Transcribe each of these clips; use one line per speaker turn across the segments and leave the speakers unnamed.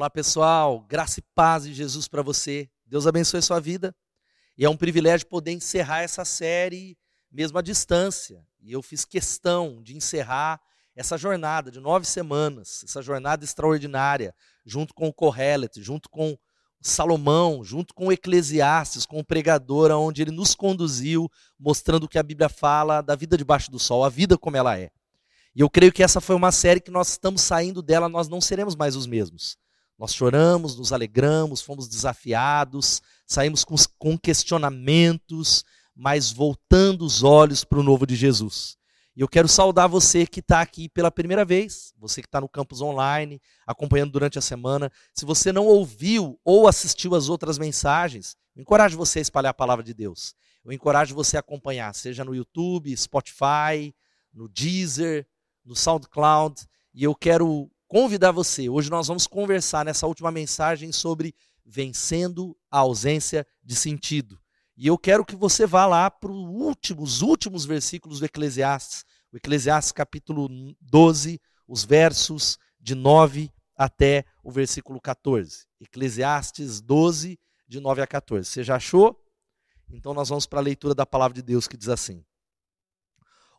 Olá, pessoal. Graça e paz de Jesus para você. Deus abençoe sua vida. E é um privilégio poder encerrar essa série mesmo à distância. E eu fiz questão de encerrar essa jornada de nove semanas, essa jornada extraordinária, junto com o Correlet, junto com Salomão, junto com o Eclesiastes, com o pregador, onde ele nos conduziu, mostrando o que a Bíblia fala da vida debaixo do sol, a vida como ela é. E eu creio que essa foi uma série que nós estamos saindo dela, nós não seremos mais os mesmos. Nós choramos, nos alegramos, fomos desafiados, saímos com, com questionamentos, mas voltando os olhos para o novo de Jesus. E eu quero saudar você que está aqui pela primeira vez, você que está no campus online, acompanhando durante a semana. Se você não ouviu ou assistiu as outras mensagens, eu encorajo você a espalhar a palavra de Deus. Eu encorajo você a acompanhar, seja no YouTube, Spotify, no Deezer, no SoundCloud. E eu quero convidar você. Hoje nós vamos conversar nessa última mensagem sobre vencendo a ausência de sentido. E eu quero que você vá lá para os últimos versículos do Eclesiastes, o Eclesiastes capítulo 12, os versos de 9 até o versículo 14. Eclesiastes 12, de 9 a 14. Você já achou? Então nós vamos para a leitura da palavra de Deus que diz assim: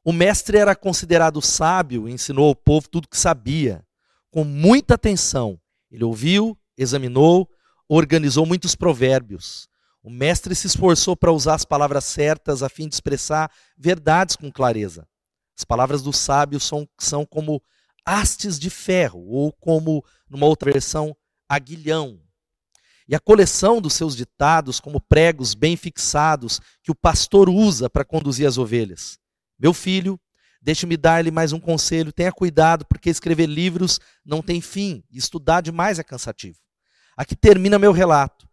O mestre era considerado sábio ensinou ao povo tudo que sabia com muita atenção. Ele ouviu, examinou, organizou muitos provérbios. O mestre se esforçou para usar as palavras certas a fim de expressar verdades com clareza. As palavras do sábio são, são como hastes de ferro, ou como, numa outra versão, aguilhão. E a coleção dos seus ditados, como pregos bem fixados, que o pastor usa para conduzir as ovelhas. Meu filho, Deixe-me dar-lhe mais um conselho: tenha cuidado, porque escrever livros não tem fim, estudar demais é cansativo. Aqui termina meu relato.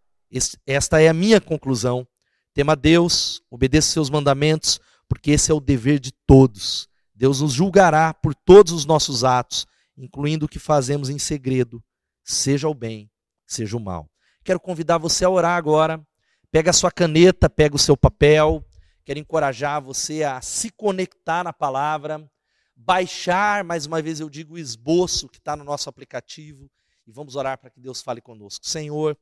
Esta é a minha conclusão. Tema Deus, obedeça seus mandamentos, porque esse é o dever de todos. Deus nos julgará por todos os nossos atos, incluindo o que fazemos em segredo, seja o bem, seja o mal. Quero convidar você a orar agora. Pega a sua caneta, pega o seu papel, Quero encorajar você a se conectar na palavra, baixar, mais uma vez eu digo, o esboço que está no nosso aplicativo e vamos orar para que Deus fale conosco. Senhor,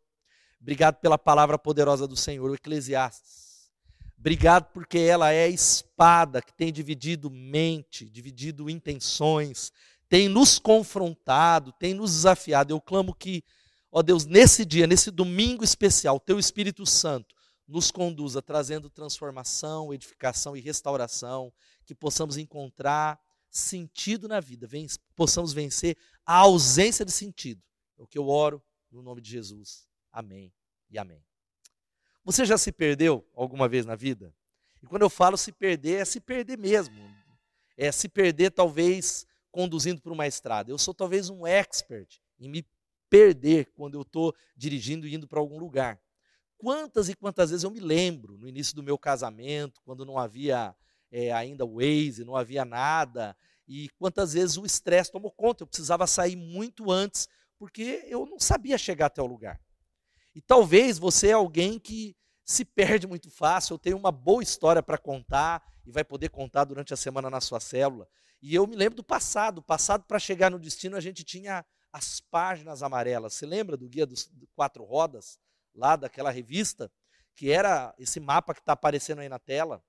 obrigado pela palavra poderosa do Senhor, o Eclesiastes. Obrigado porque ela é a espada que tem dividido mente, dividido intenções, tem nos confrontado, tem nos desafiado. Eu clamo que, ó Deus, nesse dia, nesse domingo especial, teu Espírito Santo nos conduza trazendo transformação, edificação e restauração, que possamos encontrar sentido na vida, possamos vencer a ausência de sentido. É o que eu oro no nome de Jesus. Amém e amém. Você já se perdeu alguma vez na vida? E quando eu falo se perder, é se perder mesmo. É se perder, talvez, conduzindo por uma estrada. Eu sou talvez um expert em me perder quando eu estou dirigindo e indo para algum lugar. Quantas e quantas vezes eu me lembro, no início do meu casamento, quando não havia é, ainda Waze, não havia nada, e quantas vezes o estresse tomou conta, eu precisava sair muito antes, porque eu não sabia chegar até o lugar. E talvez você é alguém que se perde muito fácil, eu tenho uma boa história para contar, e vai poder contar durante a semana na sua célula. E eu me lembro do passado, o passado para chegar no destino a gente tinha as páginas amarelas. Você lembra do guia dos quatro rodas? Lá daquela revista, que era esse mapa que está aparecendo aí na tela.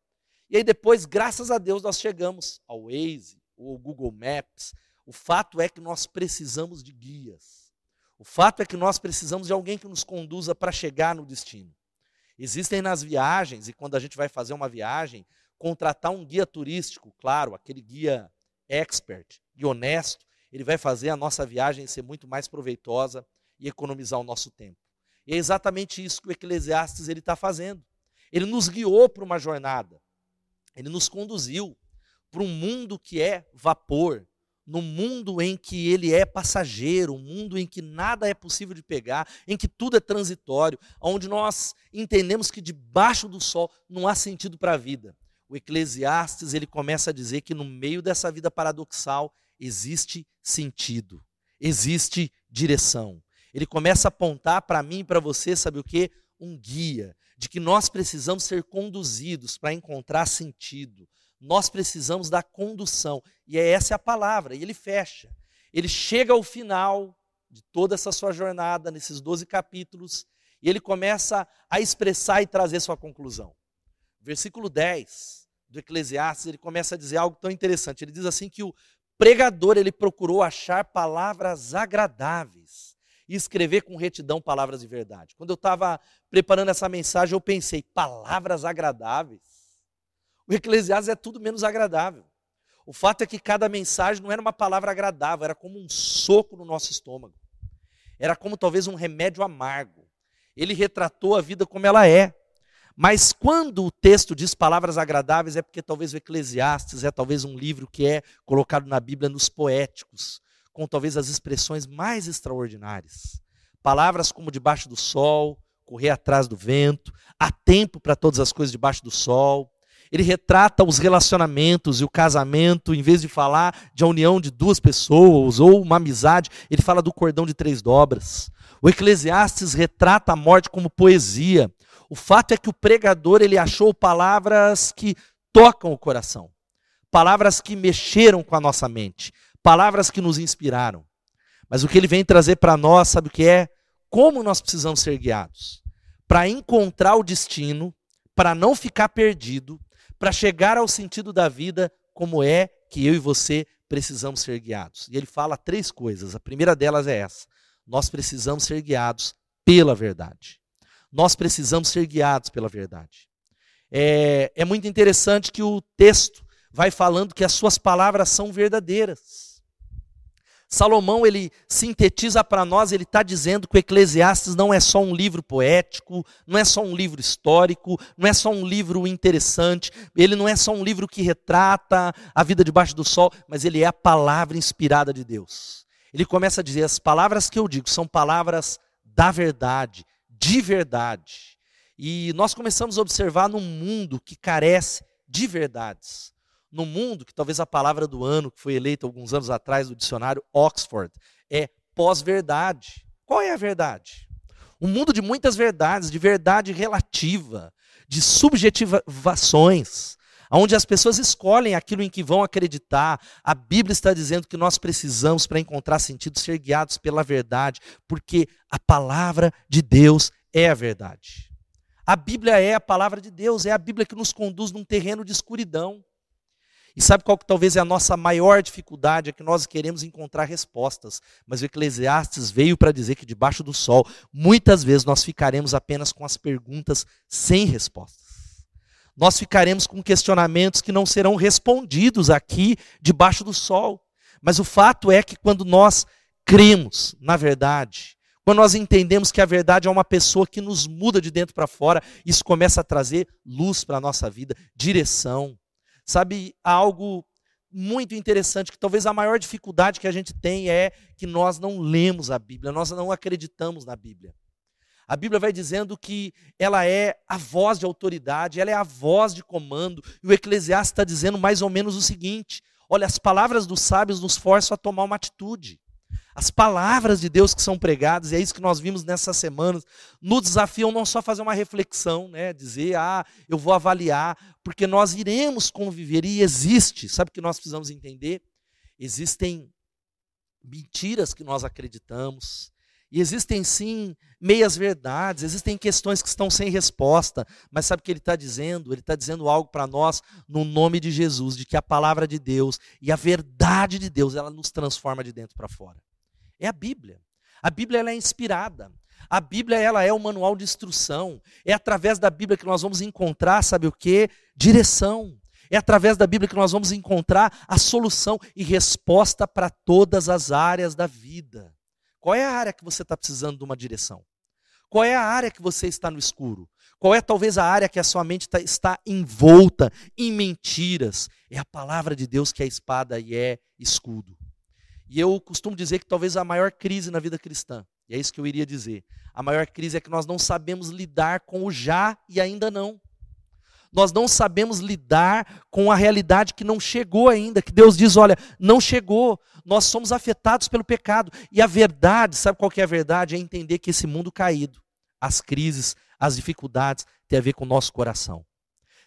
E aí depois, graças a Deus, nós chegamos ao Waze, ou Google Maps. O fato é que nós precisamos de guias. O fato é que nós precisamos de alguém que nos conduza para chegar no destino. Existem nas viagens, e quando a gente vai fazer uma viagem, contratar um guia turístico, claro, aquele guia expert e honesto, ele vai fazer a nossa viagem ser muito mais proveitosa e economizar o nosso tempo. E é exatamente isso que o Eclesiastes ele está fazendo. Ele nos guiou para uma jornada. Ele nos conduziu para um mundo que é vapor, no mundo em que ele é passageiro, um mundo em que nada é possível de pegar, em que tudo é transitório, onde nós entendemos que debaixo do sol não há sentido para a vida. O Eclesiastes ele começa a dizer que no meio dessa vida paradoxal existe sentido, existe direção ele começa a apontar para mim e para você, sabe o que? Um guia, de que nós precisamos ser conduzidos para encontrar sentido. Nós precisamos da condução. E é essa é a palavra. E ele fecha. Ele chega ao final de toda essa sua jornada, nesses 12 capítulos, e ele começa a expressar e trazer sua conclusão. Versículo 10 do Eclesiastes, ele começa a dizer algo tão interessante. Ele diz assim que o pregador ele procurou achar palavras agradáveis e escrever com retidão palavras de verdade. Quando eu estava preparando essa mensagem, eu pensei, palavras agradáveis? O Eclesiastes é tudo menos agradável. O fato é que cada mensagem não era uma palavra agradável, era como um soco no nosso estômago. Era como talvez um remédio amargo. Ele retratou a vida como ela é. Mas quando o texto diz palavras agradáveis, é porque talvez o Eclesiastes é talvez um livro que é colocado na Bíblia nos poéticos, com talvez as expressões mais extraordinárias. Palavras como debaixo do sol, correr atrás do vento, há tempo para todas as coisas debaixo do sol, ele retrata os relacionamentos e o casamento, em vez de falar de a união de duas pessoas ou uma amizade, ele fala do cordão de três dobras. O Eclesiastes retrata a morte como poesia. O fato é que o pregador ele achou palavras que tocam o coração, palavras que mexeram com a nossa mente, palavras que nos inspiraram. Mas o que ele vem trazer para nós, sabe o que é? Como nós precisamos ser guiados para encontrar o destino, para não ficar perdido, para chegar ao sentido da vida, como é que eu e você precisamos ser guiados. E ele fala três coisas. A primeira delas é essa: nós precisamos ser guiados pela verdade. Nós precisamos ser guiados pela verdade. É, é muito interessante que o texto vai falando que as suas palavras são verdadeiras. Salomão ele sintetiza para nós, ele está dizendo que o Eclesiastes não é só um livro poético, não é só um livro histórico, não é só um livro interessante, ele não é só um livro que retrata a vida debaixo do sol, mas ele é a palavra inspirada de Deus. Ele começa a dizer: as palavras que eu digo são palavras da verdade, de verdade. E nós começamos a observar num mundo que carece de verdades no mundo, que talvez a palavra do ano, que foi eleita alguns anos atrás do dicionário Oxford, é pós-verdade. Qual é a verdade? Um mundo de muitas verdades, de verdade relativa, de subjetivações, onde as pessoas escolhem aquilo em que vão acreditar. A Bíblia está dizendo que nós precisamos, para encontrar sentido, ser guiados pela verdade, porque a palavra de Deus é a verdade. A Bíblia é a palavra de Deus, é a Bíblia que nos conduz num terreno de escuridão. E sabe qual que talvez é a nossa maior dificuldade? É que nós queremos encontrar respostas. Mas o Eclesiastes veio para dizer que debaixo do sol, muitas vezes nós ficaremos apenas com as perguntas sem respostas. Nós ficaremos com questionamentos que não serão respondidos aqui debaixo do sol. Mas o fato é que quando nós cremos na verdade, quando nós entendemos que a verdade é uma pessoa que nos muda de dentro para fora, isso começa a trazer luz para a nossa vida, direção, Sabe, algo muito interessante, que talvez a maior dificuldade que a gente tem é que nós não lemos a Bíblia, nós não acreditamos na Bíblia. A Bíblia vai dizendo que ela é a voz de autoridade, ela é a voz de comando, e o Eclesiastes está dizendo mais ou menos o seguinte: olha, as palavras dos sábios nos forçam a tomar uma atitude. As palavras de Deus que são pregadas, e é isso que nós vimos nessas semanas, nos desafiam não só fazer uma reflexão, né, dizer, ah, eu vou avaliar, porque nós iremos conviver, e existe, sabe o que nós precisamos entender? Existem mentiras que nós acreditamos, e existem sim meias verdades, existem questões que estão sem resposta, mas sabe o que ele está dizendo? Ele está dizendo algo para nós no nome de Jesus, de que a palavra de Deus e a verdade de Deus, ela nos transforma de dentro para fora. É a Bíblia. A Bíblia ela é inspirada. A Bíblia ela é o manual de instrução. É através da Bíblia que nós vamos encontrar, sabe o que? Direção. É através da Bíblia que nós vamos encontrar a solução e resposta para todas as áreas da vida. Qual é a área que você está precisando de uma direção? Qual é a área que você está no escuro? Qual é talvez a área que a sua mente tá, está envolta em mentiras? É a palavra de Deus que é espada e é escudo. E eu costumo dizer que talvez a maior crise na vida cristã, e é isso que eu iria dizer, a maior crise é que nós não sabemos lidar com o já e ainda não. Nós não sabemos lidar com a realidade que não chegou ainda, que Deus diz, olha, não chegou. Nós somos afetados pelo pecado. E a verdade, sabe qual que é a verdade? É entender que esse mundo caído, as crises, as dificuldades, tem a ver com o nosso coração.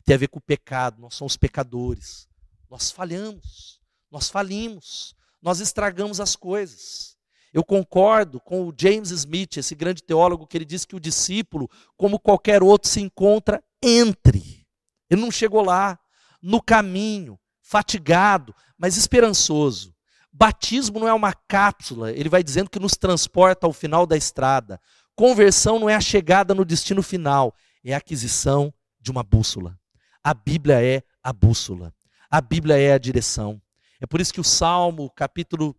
Tem a ver com o pecado, nós somos pecadores. Nós falhamos, nós falimos, nós estragamos as coisas. Eu concordo com o James Smith, esse grande teólogo, que ele diz que o discípulo, como qualquer outro, se encontra entre. Ele não chegou lá, no caminho, fatigado, mas esperançoso. Batismo não é uma cápsula, ele vai dizendo que nos transporta ao final da estrada. Conversão não é a chegada no destino final, é a aquisição de uma bússola. A Bíblia é a bússola. A Bíblia é a direção. É por isso que o Salmo, capítulo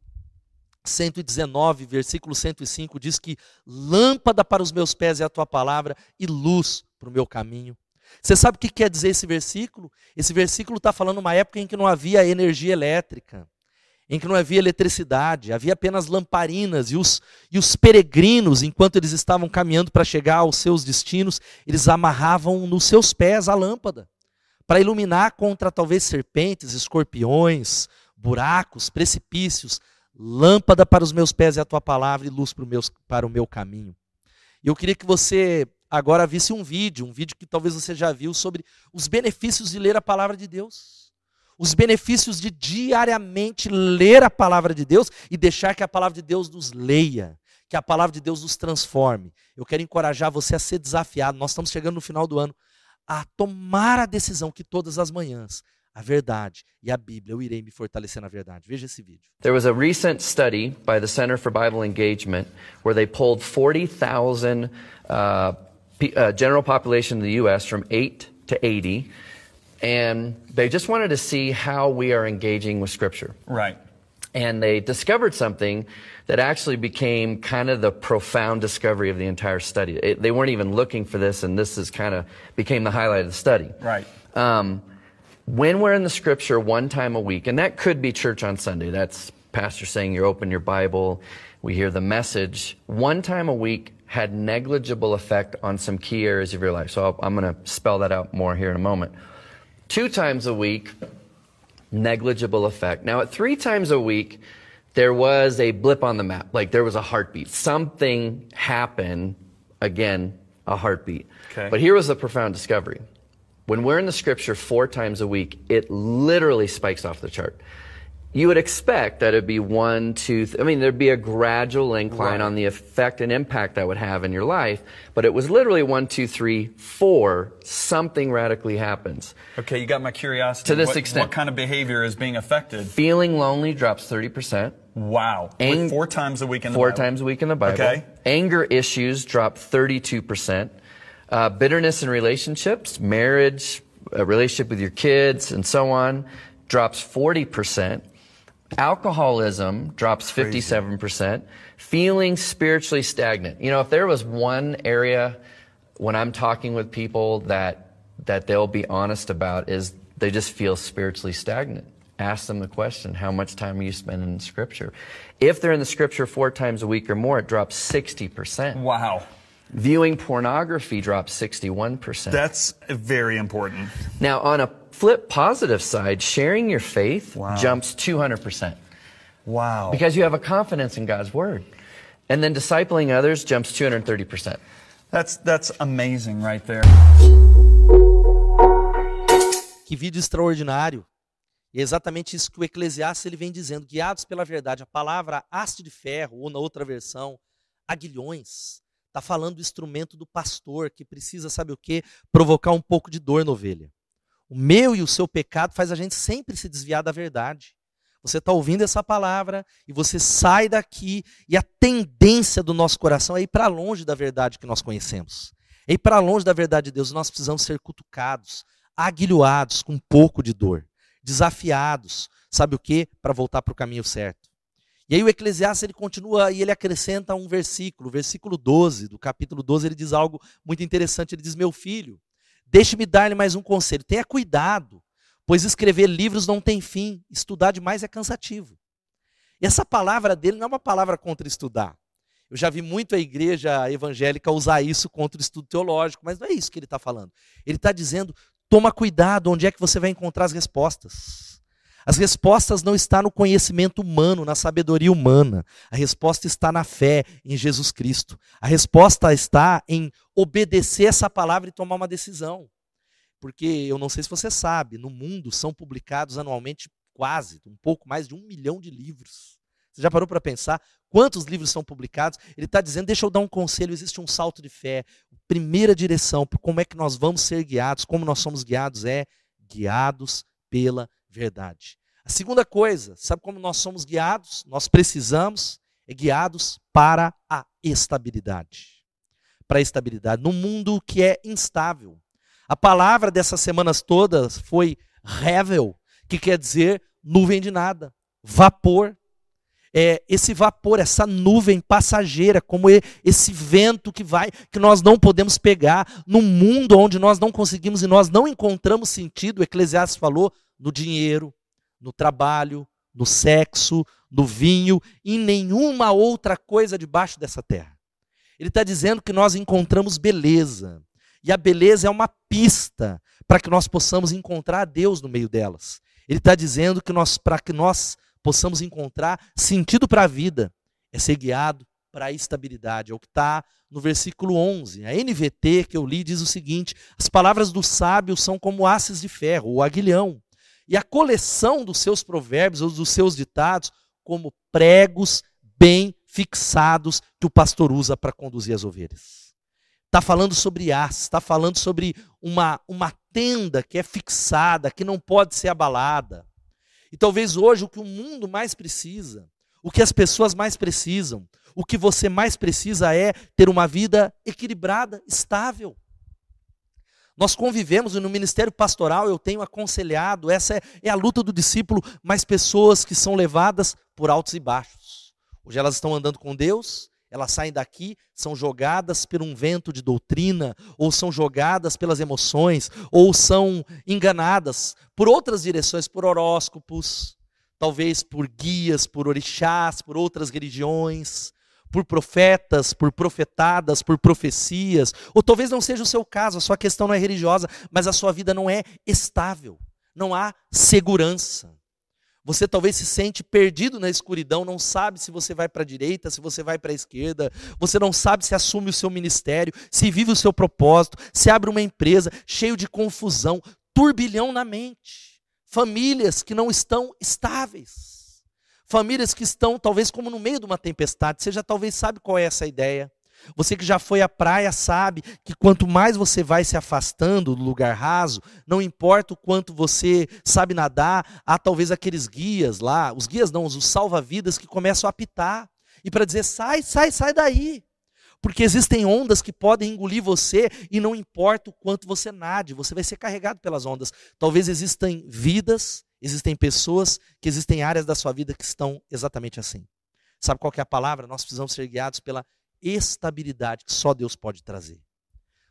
119, versículo 105, diz que lâmpada para os meus pés é a tua palavra e luz para o meu caminho. Você sabe o que quer dizer esse versículo? Esse versículo está falando uma época em que não havia energia elétrica, em que não havia eletricidade, havia apenas lamparinas, e os, e os peregrinos, enquanto eles estavam caminhando para chegar aos seus destinos, eles amarravam nos seus pés a lâmpada, para iluminar contra talvez serpentes, escorpiões, buracos, precipícios, lâmpada para os meus pés é a tua palavra e luz para o meu, para o meu caminho. Eu queria que você agora visse um vídeo, um vídeo que talvez você já viu, sobre os benefícios de ler a palavra de Deus. Os benefícios de diariamente ler a palavra de Deus e deixar que a palavra de Deus nos leia, que a palavra de Deus nos transforme. Eu quero encorajar você a ser desafiado. Nós estamos chegando no final do ano a tomar a decisão que todas as manhãs a verdade e a Bíblia. Eu irei me fortalecer na verdade. Veja esse vídeo.
There was a recent study by the Center for Bible Engagement where they polled 40,000 uh, uh, general population in the U.S. from 8 to 80, and they just wanted to see how we are engaging with Scripture.
Right.
And they discovered something that actually became kind of the profound discovery of the entire study. It, they weren't even looking for this, and this is kind of became the highlight of the study.
Right.
Um, when we're in the scripture one time a week, and that could be church on Sunday, that's pastor saying you open your Bible, we hear the message, one time a week had negligible effect on some key areas of your life. So i am going to spell that out more here in a moment. Two times a week, negligible effect. Now, at three times a week, there was a blip on the map, like there was a heartbeat. Something happened, again, a heartbeat.
Okay.
But here was a profound discovery. When we're in the scripture four times a week, it literally spikes off the chart. You would expect that it'd be one, two, th- I mean, there'd be a gradual incline
Right.
on the effect and impact that would have in your life, but it was literally one, two, three, four, something radically happens.
Okay, you got my curiosity.
To this
what,
extent.
What kind of behavior is being affected?
Feeling lonely drops 30%.
Wow.
Ang-
four times a week in the
four
Bible.
times a week in the Bible.
Okay.
Anger issues drop 32%. Uh, bitterness in relationships, marriage, a relationship with your kids, and so on, drops 40%. Alcoholism drops 57%. Feeling spiritually stagnant. You know, if there was one area when I'm talking with people that, that they'll be honest about is they just feel spiritually stagnant. Ask them the question, how much time are you spending in scripture? If they're in the scripture four times a week or more, it drops 60%.
Wow.
Viewing pornography drops 61%.
That's very important.
now, on a flip positive side, sharing your faith
Wow.
jumps 200%
Wow.
because you have a confidence in God's word. And then discipling others jumps 230%.
That's that's amazing right there.
Que vídeo extraordinário. E é exatamente isso que o Eclesiastes ele vem dizendo, guiados pela verdade. A palavra haste de ferro, ou na outra versão, aguilhões, está falando do instrumento do pastor que precisa, sabe o quê? Provocar um pouco de dor na ovelha. O meu e o seu pecado faz a gente sempre se desviar da verdade. Você está ouvindo essa palavra e você sai daqui e a tendência do nosso coração é ir para longe da verdade que nós conhecemos. É ir para longe da verdade de Deus. Nós precisamos ser cutucados, aguilhoados com um pouco de dor, desafiados, sabe o que? Para voltar para o caminho certo. E aí o Eclesiastes ele continua e ele acrescenta um versículo, versículo 12 do capítulo 12, ele diz algo muito interessante, ele diz: "Meu filho, deixe-me dar-lhe mais um conselho, tenha cuidado, pois escrever livros não tem fim, estudar demais é cansativo". E essa palavra dele não é uma palavra contra estudar. Eu já vi muito a igreja evangélica usar isso contra o estudo teológico, mas não é isso que ele está falando. Ele está dizendo: toma cuidado, onde é que você vai encontrar as respostas. As respostas não estão no conhecimento humano, na sabedoria humana. A resposta está na fé em Jesus Cristo. A resposta está em obedecer essa palavra e tomar uma decisão. Porque eu não sei se você sabe, no mundo são publicados anualmente quase, um pouco mais de um milhão de livros. Você já parou para pensar quantos livros são publicados. Ele está dizendo: deixa eu dar um conselho, existe um salto de fé. Primeira direção como é que nós vamos ser guiados, como nós somos guiados, é guiados pela verdade. A segunda coisa, sabe como nós somos guiados? Nós precisamos é guiados para a estabilidade. Para a estabilidade. Num mundo que é instável. A palavra dessas semanas todas foi revel, que quer dizer nuvem de nada, vapor. É, esse vapor, essa nuvem passageira, como esse vento que vai, que nós não podemos pegar, num mundo onde nós não conseguimos e nós não encontramos sentido, o Eclesiastes falou, no dinheiro, no trabalho, no sexo, no vinho, em nenhuma outra coisa debaixo dessa terra. Ele está dizendo que nós encontramos beleza. E a beleza é uma pista para que nós possamos encontrar Deus no meio delas. Ele está dizendo que nós, para que nós possamos encontrar sentido para a vida, é ser guiado para a estabilidade. É o que está no versículo 11. A NVT que eu li diz o seguinte: as palavras do sábio são como haces de ferro, ou aguilhão, e a coleção dos seus provérbios ou dos seus ditados como pregos bem fixados que o pastor usa para conduzir as ovelhas. Está falando sobre as, está falando sobre uma, uma tenda que é fixada, que não pode ser abalada. E talvez hoje o que o mundo mais precisa, o que as pessoas mais precisam, o que você mais precisa é ter uma vida equilibrada, estável. Nós convivemos e no ministério pastoral eu tenho aconselhado, essa é, é, a luta do discípulo, mas pessoas que são levadas por altos e baixos. Hoje elas estão andando com Deus, elas saem daqui, são jogadas por um vento de doutrina, ou são jogadas pelas emoções, ou são enganadas por outras direções, por horóscopos, talvez por guias, por orixás, por outras religiões por profetas, por profetadas, por profecias, ou talvez não seja o seu caso, a sua questão não é religiosa, mas a sua vida não é estável, não há segurança. Você talvez se sente perdido na escuridão, não sabe se você vai para a direita, se você vai para a esquerda, você não sabe se assume o seu ministério, se vive o seu propósito, se abre uma empresa, cheio de confusão, turbilhão na mente, famílias que não estão estáveis. Famílias que estão talvez como no meio de uma tempestade. Você já talvez sabe qual é essa ideia. Você que já foi à praia sabe que quanto mais você vai se afastando do lugar raso, não importa o quanto você sabe nadar, há talvez aqueles guias lá, os guias não, os salva-vidas que começam a apitar e para dizer sai, sai, sai daí. Porque existem ondas que podem engolir você e não importa o quanto você nade, você vai ser carregado pelas ondas. Talvez existam vidas Existem pessoas que existem áreas da sua vida que estão exatamente assim. Sabe qual é a palavra? Nós precisamos ser guiados pela estabilidade que só Deus pode trazer.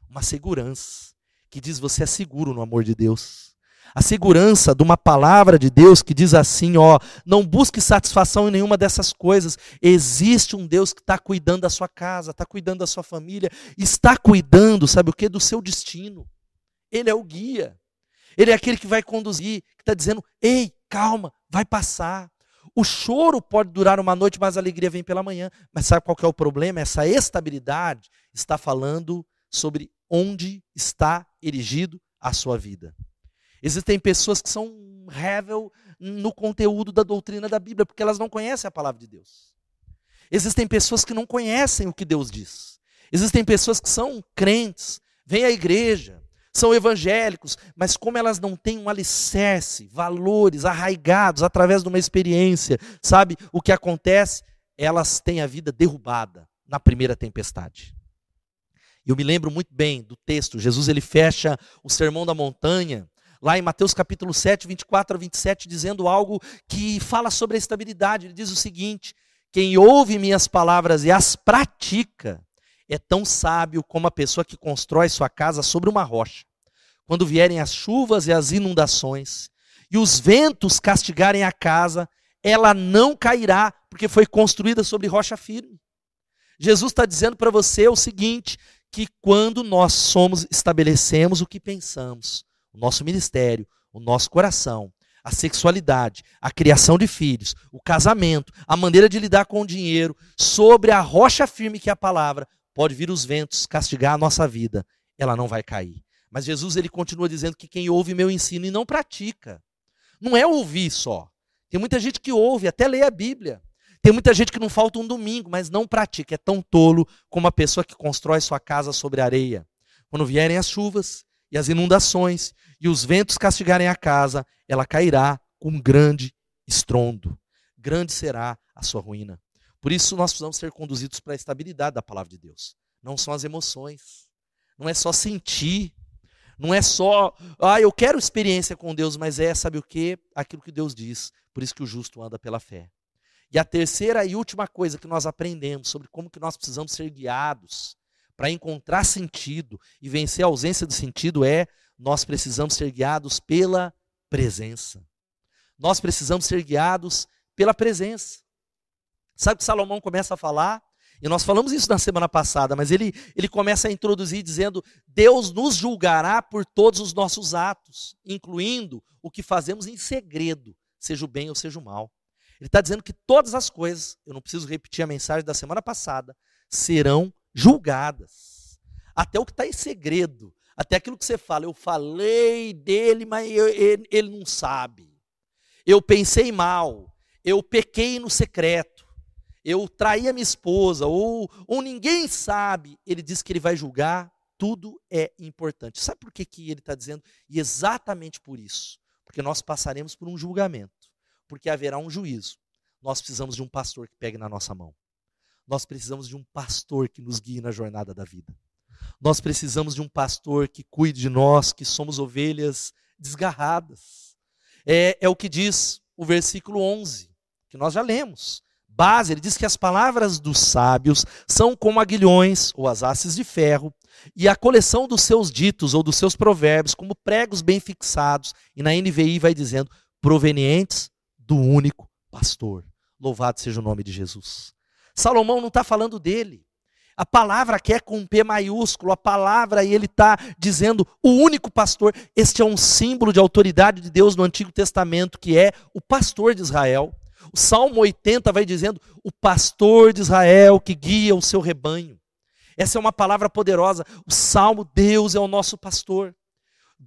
Uma segurança que diz você é seguro no amor de Deus. A segurança de uma palavra de Deus que diz assim: ó, não busque satisfação em nenhuma dessas coisas. Existe um Deus que está cuidando da sua casa, está cuidando da sua família, está cuidando, sabe o que? Do seu destino. Ele é o guia. Ele é aquele que vai conduzir, que está dizendo: ei, calma, vai passar. O choro pode durar uma noite, mas a alegria vem pela manhã. Mas sabe qual é o problema? Essa estabilidade está falando sobre onde está erigido a sua vida. Existem pessoas que são revel no conteúdo da doutrina da Bíblia, porque elas não conhecem a palavra de Deus. Existem pessoas que não conhecem o que Deus diz. Existem pessoas que são crentes, vêm à igreja, são evangélicos, mas como elas não têm um alicerce, valores arraigados através de uma experiência, sabe o que acontece? Elas têm a vida derrubada na primeira tempestade. Eu me lembro muito bem do texto, Jesus ele fecha o Sermão da Montanha, lá em Mateus capítulo 7, 24 a 27, dizendo algo que fala sobre a estabilidade. Ele diz o seguinte: quem ouve minhas palavras e as pratica, é tão sábio como a pessoa que constrói sua casa sobre uma rocha. Quando vierem as chuvas e as inundações, e os ventos castigarem a casa, ela não cairá, porque foi construída sobre rocha firme. Jesus está dizendo para você o seguinte: que quando nós somos, estabelecemos o que pensamos, o nosso ministério, o nosso coração, a sexualidade, a criação de filhos, o casamento, a maneira de lidar com o dinheiro, sobre a rocha firme que é a palavra, Pode vir os ventos castigar a nossa vida, ela não vai cair. Mas Jesus ele continua dizendo que quem ouve meu ensino e não pratica, não é ouvir só. Tem muita gente que ouve, até lê a Bíblia. Tem muita gente que não falta um domingo, mas não pratica. É tão tolo como a pessoa que constrói sua casa sobre areia. Quando vierem as chuvas e as inundações e os ventos castigarem a casa, ela cairá com grande estrondo. Grande será a sua ruína. Por isso nós precisamos ser conduzidos para a estabilidade da palavra de Deus. Não são as emoções. Não é só sentir. Não é só, ah, eu quero experiência com Deus, mas é, sabe o que? Aquilo que Deus diz. Por isso que o justo anda pela fé. E a terceira e última coisa que nós aprendemos sobre como que nós precisamos ser guiados para encontrar sentido e vencer a ausência de sentido é nós precisamos ser guiados pela presença. Nós precisamos ser guiados pela presença. Sabe que Salomão começa a falar? E nós falamos isso na semana passada, mas ele, ele começa a introduzir dizendo: Deus nos julgará por todos os nossos atos, incluindo o que fazemos em segredo, seja o bem ou seja o mal. Ele está dizendo que todas as coisas, eu não preciso repetir a mensagem da semana passada, serão julgadas. Até o que está em segredo, até aquilo que você fala, eu falei dele, mas eu, ele, ele não sabe. Eu pensei mal, eu pequei no secreto, eu traí a minha esposa, ou, ou ninguém sabe. Ele diz que ele vai julgar, tudo é importante. Sabe por que, que ele está dizendo? E exatamente por isso. Porque nós passaremos por um julgamento porque haverá um juízo. Nós precisamos de um pastor que pegue na nossa mão. Nós precisamos de um pastor que nos guie na jornada da vida. Nós precisamos de um pastor que cuide de nós, que somos ovelhas desgarradas. É, é o que diz o versículo 11, que nós já lemos. Base, ele diz que as palavras dos sábios são como aguilhões ou as de ferro, e a coleção dos seus ditos ou dos seus provérbios, como pregos bem fixados, e na NVI vai dizendo, provenientes do único pastor. Louvado seja o nome de Jesus. Salomão não está falando dele. A palavra aqui é com P maiúsculo, a palavra e ele está dizendo o único pastor. Este é um símbolo de autoridade de Deus no Antigo Testamento, que é o pastor de Israel. O Salmo 80 vai dizendo o pastor de Israel que guia o seu rebanho. Essa é uma palavra poderosa. O Salmo, Deus é o nosso pastor.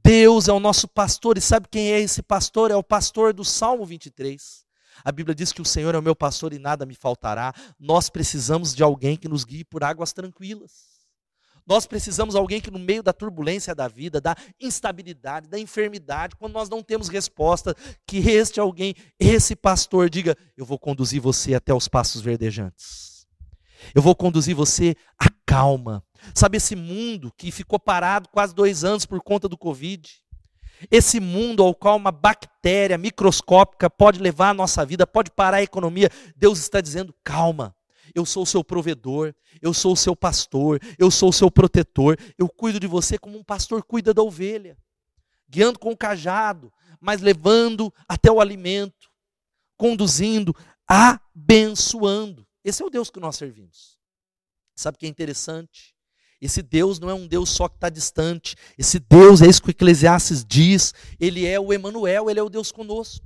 Deus é o nosso pastor, e sabe quem é esse pastor? É o pastor do Salmo 23. A Bíblia diz que o Senhor é o meu pastor e nada me faltará. Nós precisamos de alguém que nos guie por águas tranquilas. Nós precisamos de alguém que, no meio da turbulência da vida, da instabilidade, da enfermidade, quando nós não temos resposta, que este alguém, esse pastor, diga: Eu vou conduzir você até os passos verdejantes. Eu vou conduzir você à calma. Sabe esse mundo que ficou parado quase dois anos por conta do Covid? Esse mundo ao qual uma bactéria microscópica pode levar a nossa vida, pode parar a economia. Deus está dizendo: calma, eu sou o seu provedor, eu sou o seu pastor, eu sou o seu protetor, eu cuido de você como um pastor cuida da ovelha, guiando com o cajado, mas levando até o alimento, conduzindo, abençoando. Esse é o Deus que nós servimos. Sabe o que é interessante? Esse Deus não é um Deus só que está distante. Esse Deus, é isso que o Eclesiastes diz, ele é o Emanuel, ele é o Deus conosco.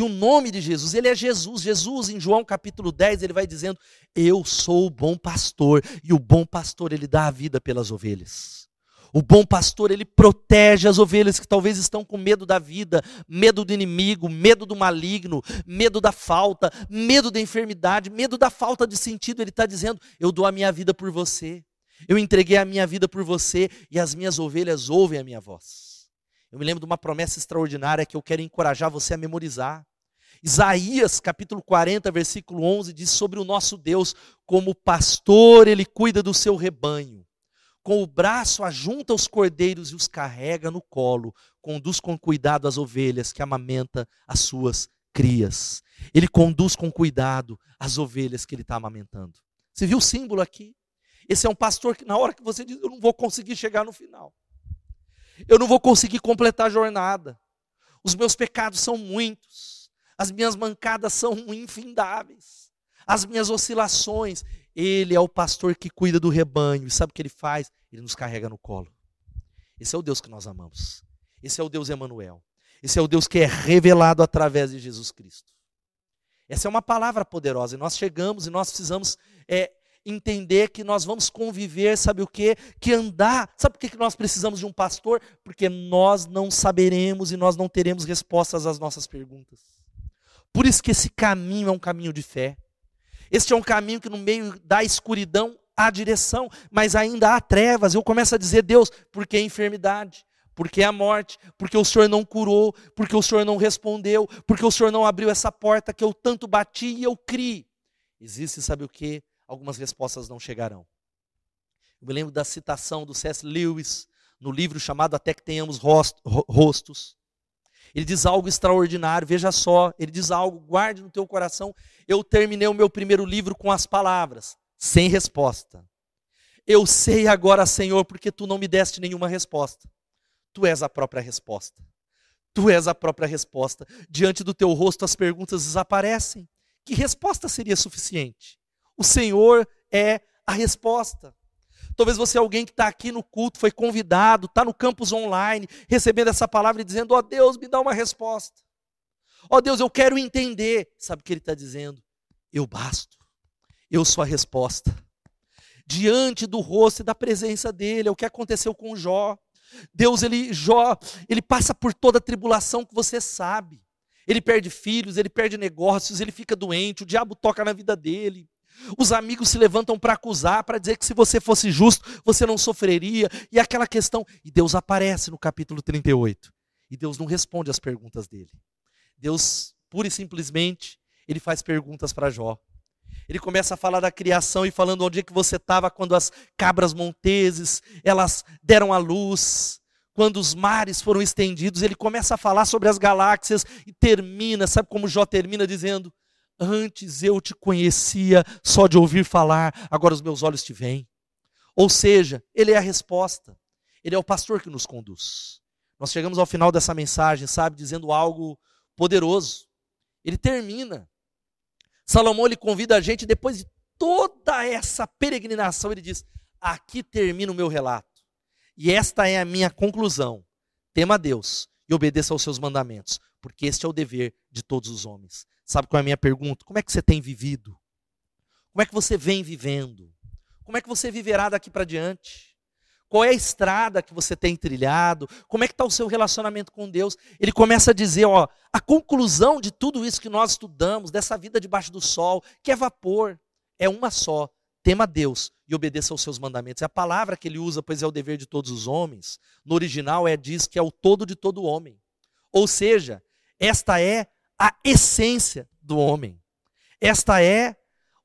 E o nome de Jesus, ele é Jesus. Jesus, em João capítulo 10, ele vai dizendo: Eu sou o bom pastor, e o bom pastor, ele dá a vida pelas ovelhas. O bom pastor, ele protege as ovelhas que talvez estão com medo da vida, medo do inimigo, medo do maligno, medo da falta, medo da enfermidade, medo da falta de sentido. Ele está dizendo: Eu dou a minha vida por você. Eu entreguei a minha vida por você e as minhas ovelhas ouvem a minha voz. Eu me lembro de uma promessa extraordinária que eu quero encorajar você a memorizar. Isaías capítulo 40, versículo 11 diz sobre o nosso Deus, como pastor ele cuida do seu rebanho. Com o braço ajunta os cordeiros e os carrega no colo, conduz com cuidado as ovelhas que amamenta as suas crias. Ele conduz com cuidado as ovelhas que ele está amamentando. Você viu o símbolo aqui? Esse é um pastor que, na hora que você diz, eu não vou conseguir chegar no final, eu não vou conseguir completar a jornada, os meus pecados são muitos, as minhas mancadas são infindáveis, as minhas oscilações. Ele é o pastor que cuida do rebanho, e sabe o que ele faz? Ele nos carrega no colo. Esse é o Deus que nós amamos. Esse é o Deus Emanuel. Esse é o Deus que é revelado através de Jesus Cristo. Essa é uma palavra poderosa e nós chegamos e nós precisamos é, entender que nós vamos conviver, sabe o quê? Que andar. Sabe por que nós precisamos de um pastor? Porque nós não saberemos e nós não teremos respostas às nossas perguntas. Por isso que esse caminho é um caminho de fé. Este é um caminho que no meio da escuridão há direção, mas ainda há trevas. Eu começo a dizer, Deus, por que a enfermidade? Por que a morte? Porque o Senhor não curou, porque o Senhor não respondeu, porque o Senhor não abriu essa porta que eu tanto bati e eu criei. Existe, sabe o que? Algumas respostas não chegarão. Eu me lembro da citação do C.S. Lewis no livro chamado Até que Tenhamos Rostos. Ele diz algo extraordinário, veja só, ele diz algo, guarde no teu coração. Eu terminei o meu primeiro livro com as palavras, sem resposta. Eu sei agora, Senhor, porque tu não me deste nenhuma resposta. Tu és a própria resposta. Tu és a própria resposta. Diante do teu rosto as perguntas desaparecem. Que resposta seria suficiente? O Senhor é a resposta. Talvez você é alguém que está aqui no culto, foi convidado, está no campus online, recebendo essa palavra e dizendo: Ó oh, Deus, me dá uma resposta. Ó oh, Deus, eu quero entender. Sabe o que ele está dizendo? Eu basto. Eu sou a resposta. Diante do rosto e da presença dele, é o que aconteceu com Jó. Deus, ele, Jó, ele passa por toda a tribulação que você sabe. Ele perde filhos, ele perde negócios, ele fica doente, o diabo toca na vida dele. Os amigos se levantam para acusar, para dizer que se você fosse justo, você não sofreria. E aquela questão. E Deus aparece no capítulo 38. E Deus não responde às perguntas dele. Deus, pura e simplesmente, ele faz perguntas para Jó. Ele começa a falar da criação e falando onde é que você estava quando as cabras monteses, elas deram a luz, quando os mares foram estendidos, ele começa a falar sobre as galáxias e termina, sabe como Jó termina dizendo: Antes eu te conhecia só de ouvir falar, agora os meus olhos te veem. Ou seja, ele é a resposta. Ele é o pastor que nos conduz. Nós chegamos ao final dessa mensagem, sabe, dizendo algo poderoso. Ele termina. Salomão ele convida a gente depois de toda essa peregrinação, ele diz: "Aqui termina o meu relato. E esta é a minha conclusão. Tema a Deus e obedeça aos seus mandamentos, porque este é o dever de todos os homens." Sabe qual é a minha pergunta? Como é que você tem vivido? Como é que você vem vivendo? Como é que você viverá daqui para diante? Qual é a estrada que você tem trilhado? Como é que está o seu relacionamento com Deus? Ele começa a dizer, ó, a conclusão de tudo isso que nós estudamos, dessa vida debaixo do sol, que é vapor, é uma só. Tema Deus e obedeça aos seus mandamentos. É a palavra que ele usa, pois é o dever de todos os homens. No original é diz que é o todo de todo homem. Ou seja, esta é a essência do homem. Esta é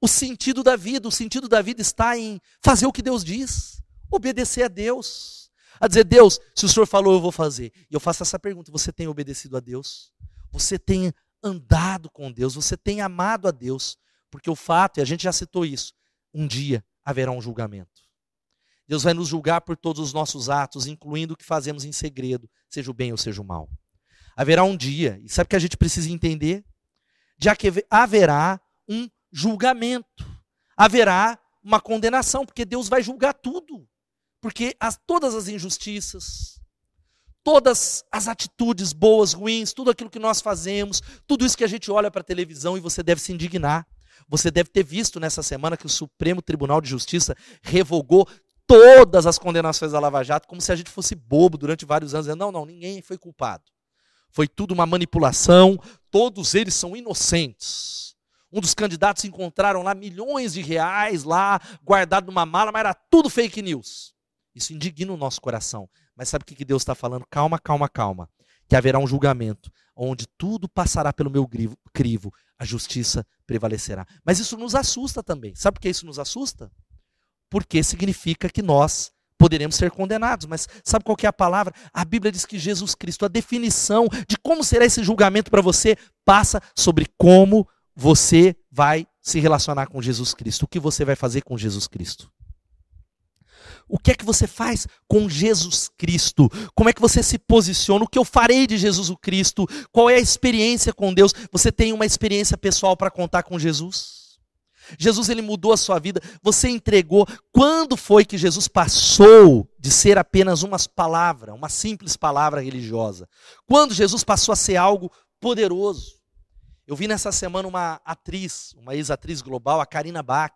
o sentido da vida. O sentido da vida está em fazer o que Deus diz, obedecer a Deus. A dizer, Deus, se o Senhor falou, eu vou fazer. E eu faço essa pergunta: você tem obedecido a Deus? Você tem andado com Deus? Você tem amado a Deus? Porque o fato, e a gente já citou isso, um dia haverá um julgamento. Deus vai nos julgar por todos os nossos atos, incluindo o que fazemos em segredo, seja o bem ou seja o mal. Haverá um dia, e sabe o que a gente precisa entender? De que haverá um julgamento, haverá uma condenação, porque Deus vai julgar tudo. Porque as, todas as injustiças, todas as atitudes boas, ruins, tudo aquilo que nós fazemos, tudo isso que a gente olha para a televisão e você deve se indignar. Você deve ter visto nessa semana que o Supremo Tribunal de Justiça revogou todas as condenações da Lava Jato, como se a gente fosse bobo durante vários anos. Não, não, ninguém foi culpado. Foi tudo uma manipulação, todos eles são inocentes. Um dos candidatos encontraram lá milhões de reais lá guardado numa mala, mas era tudo fake news. Isso indigna o nosso coração. Mas sabe o que Deus está falando? Calma, calma, calma. Que haverá um julgamento onde tudo passará pelo meu crivo, a justiça prevalecerá. Mas isso nos assusta também. Sabe por que isso nos assusta? Porque significa que nós poderemos ser condenados. Mas sabe qual é a palavra? A Bíblia diz que Jesus Cristo, a definição de como será esse julgamento para você, passa sobre como você vai se relacionar com Jesus Cristo. O que você vai fazer com Jesus Cristo? O que é que você faz com Jesus Cristo? Como é que você se posiciona? O que eu farei de Jesus Cristo? Qual é a experiência com Deus? Você tem uma experiência pessoal para contar com Jesus? Jesus ele mudou a sua vida, você entregou. Quando foi que Jesus passou de ser apenas uma palavra, uma simples palavra religiosa? Quando Jesus passou a ser algo poderoso? Eu vi nessa semana uma atriz, uma ex-atriz global, a Karina Bach.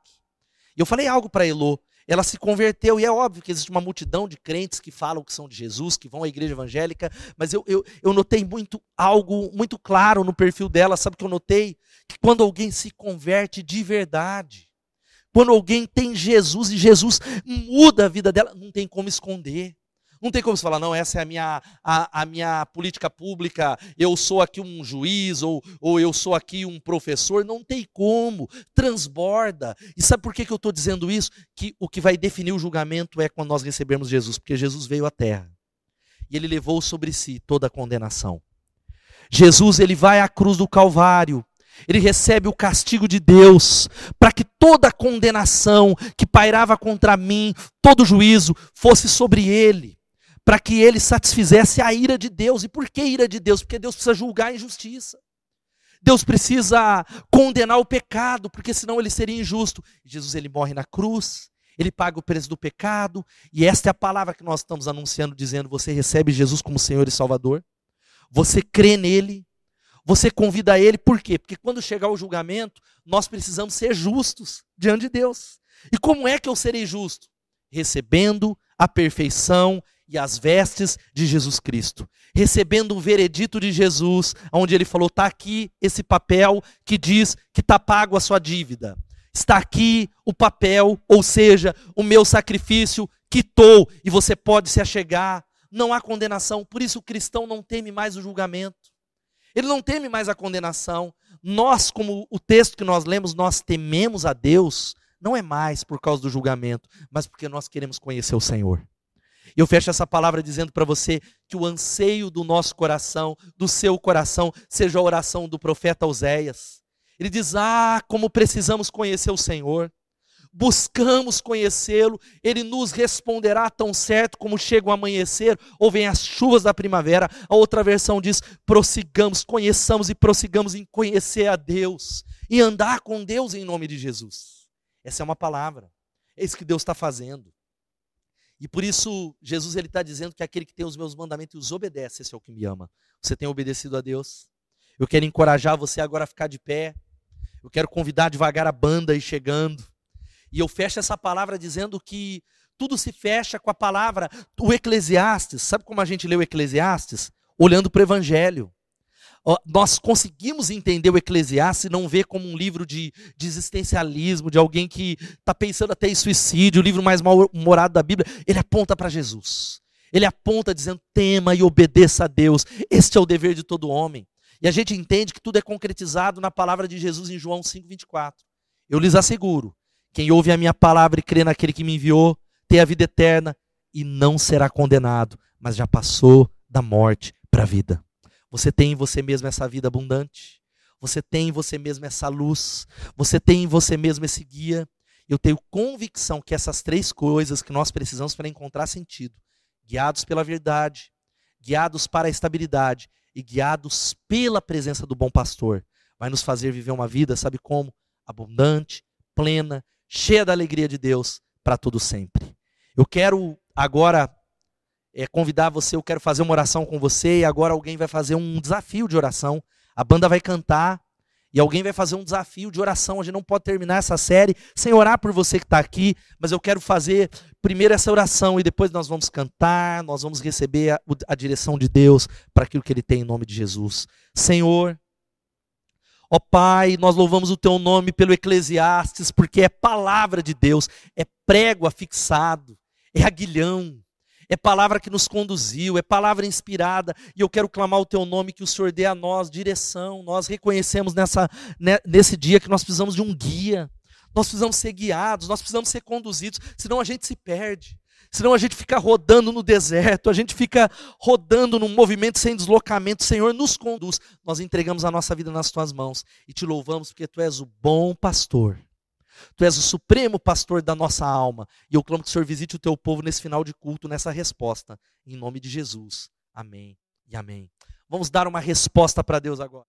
E eu falei algo para Elô. Ela se converteu, e é óbvio que existe uma multidão de crentes que falam que são de Jesus, que vão à igreja evangélica, mas eu, eu, eu notei muito algo muito claro no perfil dela. Sabe o que eu notei? Quando alguém se converte de verdade, quando alguém tem Jesus e Jesus muda a vida dela, não tem como esconder. Não tem como falar, não, essa é a minha, a, a, minha política pública, eu sou aqui um juiz ou, ou eu sou aqui um professor. Não tem como, transborda. E sabe por que, que eu estou dizendo isso? Que o que vai definir o julgamento é quando nós recebemos Jesus, porque Jesus veio à terra e ele levou sobre si toda a condenação. Jesus, ele vai à cruz do Calvário ele recebe o castigo de Deus, para que toda condenação que pairava contra mim, todo juízo, fosse sobre ele, para que ele satisfizesse a ira de Deus. E por que ira de Deus? Porque Deus precisa julgar a injustiça. Deus precisa condenar o pecado, porque senão ele seria injusto. Jesus ele morre na cruz, ele paga o preço do pecado, e esta é a palavra que nós estamos anunciando, dizendo: você recebe Jesus como Senhor e Salvador, você crê nele, você convida ele, por quê? Porque quando chegar o julgamento, nós precisamos ser justos diante de Deus. E como é que eu serei justo? Recebendo a perfeição e as vestes de Jesus Cristo. Recebendo o veredito de Jesus, onde ele falou: está aqui esse papel que diz que está pago a sua dívida. Está aqui o papel, ou seja, o meu sacrifício quitou, e você pode se achegar. Não há condenação, por isso o cristão não teme mais o julgamento. Ele não teme mais a condenação. Nós, como o texto que nós lemos, nós tememos a Deus, não é mais por causa do julgamento, mas porque nós queremos conhecer o Senhor. E eu fecho essa palavra dizendo para você que o anseio do nosso coração, do seu coração, seja a oração do profeta Oséias. Ele diz: Ah, como precisamos conhecer o Senhor buscamos conhecê-lo, ele nos responderá tão certo como chega o amanhecer ou vem as chuvas da primavera. A outra versão diz: prossigamos, conheçamos e prossigamos em conhecer a Deus e andar com Deus em nome de Jesus. Essa é uma palavra, é isso que Deus está fazendo. E por isso, Jesus está dizendo que aquele que tem os meus mandamentos e os obedece, esse é o que me ama. Você tem obedecido a Deus? Eu quero encorajar você agora a ficar de pé. Eu quero convidar devagar a banda aí chegando. E eu fecho essa palavra dizendo que tudo se fecha com a palavra, o Eclesiastes. Sabe como a gente lê o Eclesiastes? Olhando para o Evangelho. Nós conseguimos entender o Eclesiastes e não ver como um livro de, de existencialismo, de alguém que está pensando até em suicídio, o livro mais mal-humorado da Bíblia. Ele aponta para Jesus. Ele aponta dizendo: tema e obedeça a Deus. Este é o dever de todo homem. E a gente entende que tudo é concretizado na palavra de Jesus em João 5,24. Eu lhes asseguro quem ouve a minha palavra e crê naquele que me enviou, tem a vida eterna e não será condenado, mas já passou da morte para a vida. Você tem em você mesmo essa vida abundante. Você tem em você mesmo essa luz. Você tem em você mesmo esse guia. Eu tenho convicção que essas três coisas que nós precisamos para encontrar sentido, guiados pela verdade, guiados para a estabilidade e guiados pela presença do bom pastor, vai nos fazer viver uma vida, sabe como? Abundante, plena, cheia da alegria de Deus para todo sempre. Eu quero agora é, convidar você, eu quero fazer uma oração com você e agora alguém vai fazer um desafio de oração. A banda vai cantar e alguém vai fazer um desafio de oração. A gente não pode terminar essa série sem orar por você que está aqui, mas eu quero fazer primeiro essa oração e depois nós vamos cantar, nós vamos receber a, a direção de Deus para aquilo que Ele tem em nome de Jesus. Senhor, Ó oh, Pai, nós louvamos o teu nome pelo Eclesiastes, porque é palavra de Deus, é prego afixado, é aguilhão, é palavra que nos conduziu, é palavra inspirada, e eu quero clamar o teu nome que o Senhor dê a nós direção. Nós reconhecemos nessa, né, nesse dia que nós precisamos de um guia, nós precisamos ser guiados, nós precisamos ser conduzidos, senão a gente se perde. Senão a gente fica rodando no deserto, a gente fica rodando num movimento sem deslocamento. Senhor, nos conduz. Nós entregamos a nossa vida nas tuas mãos e te louvamos porque tu és o bom pastor. Tu és o supremo pastor da nossa alma. E eu clamo que o Senhor visite o teu povo nesse final de culto, nessa resposta. Em nome de Jesus. Amém e amém. Vamos dar uma resposta para Deus agora.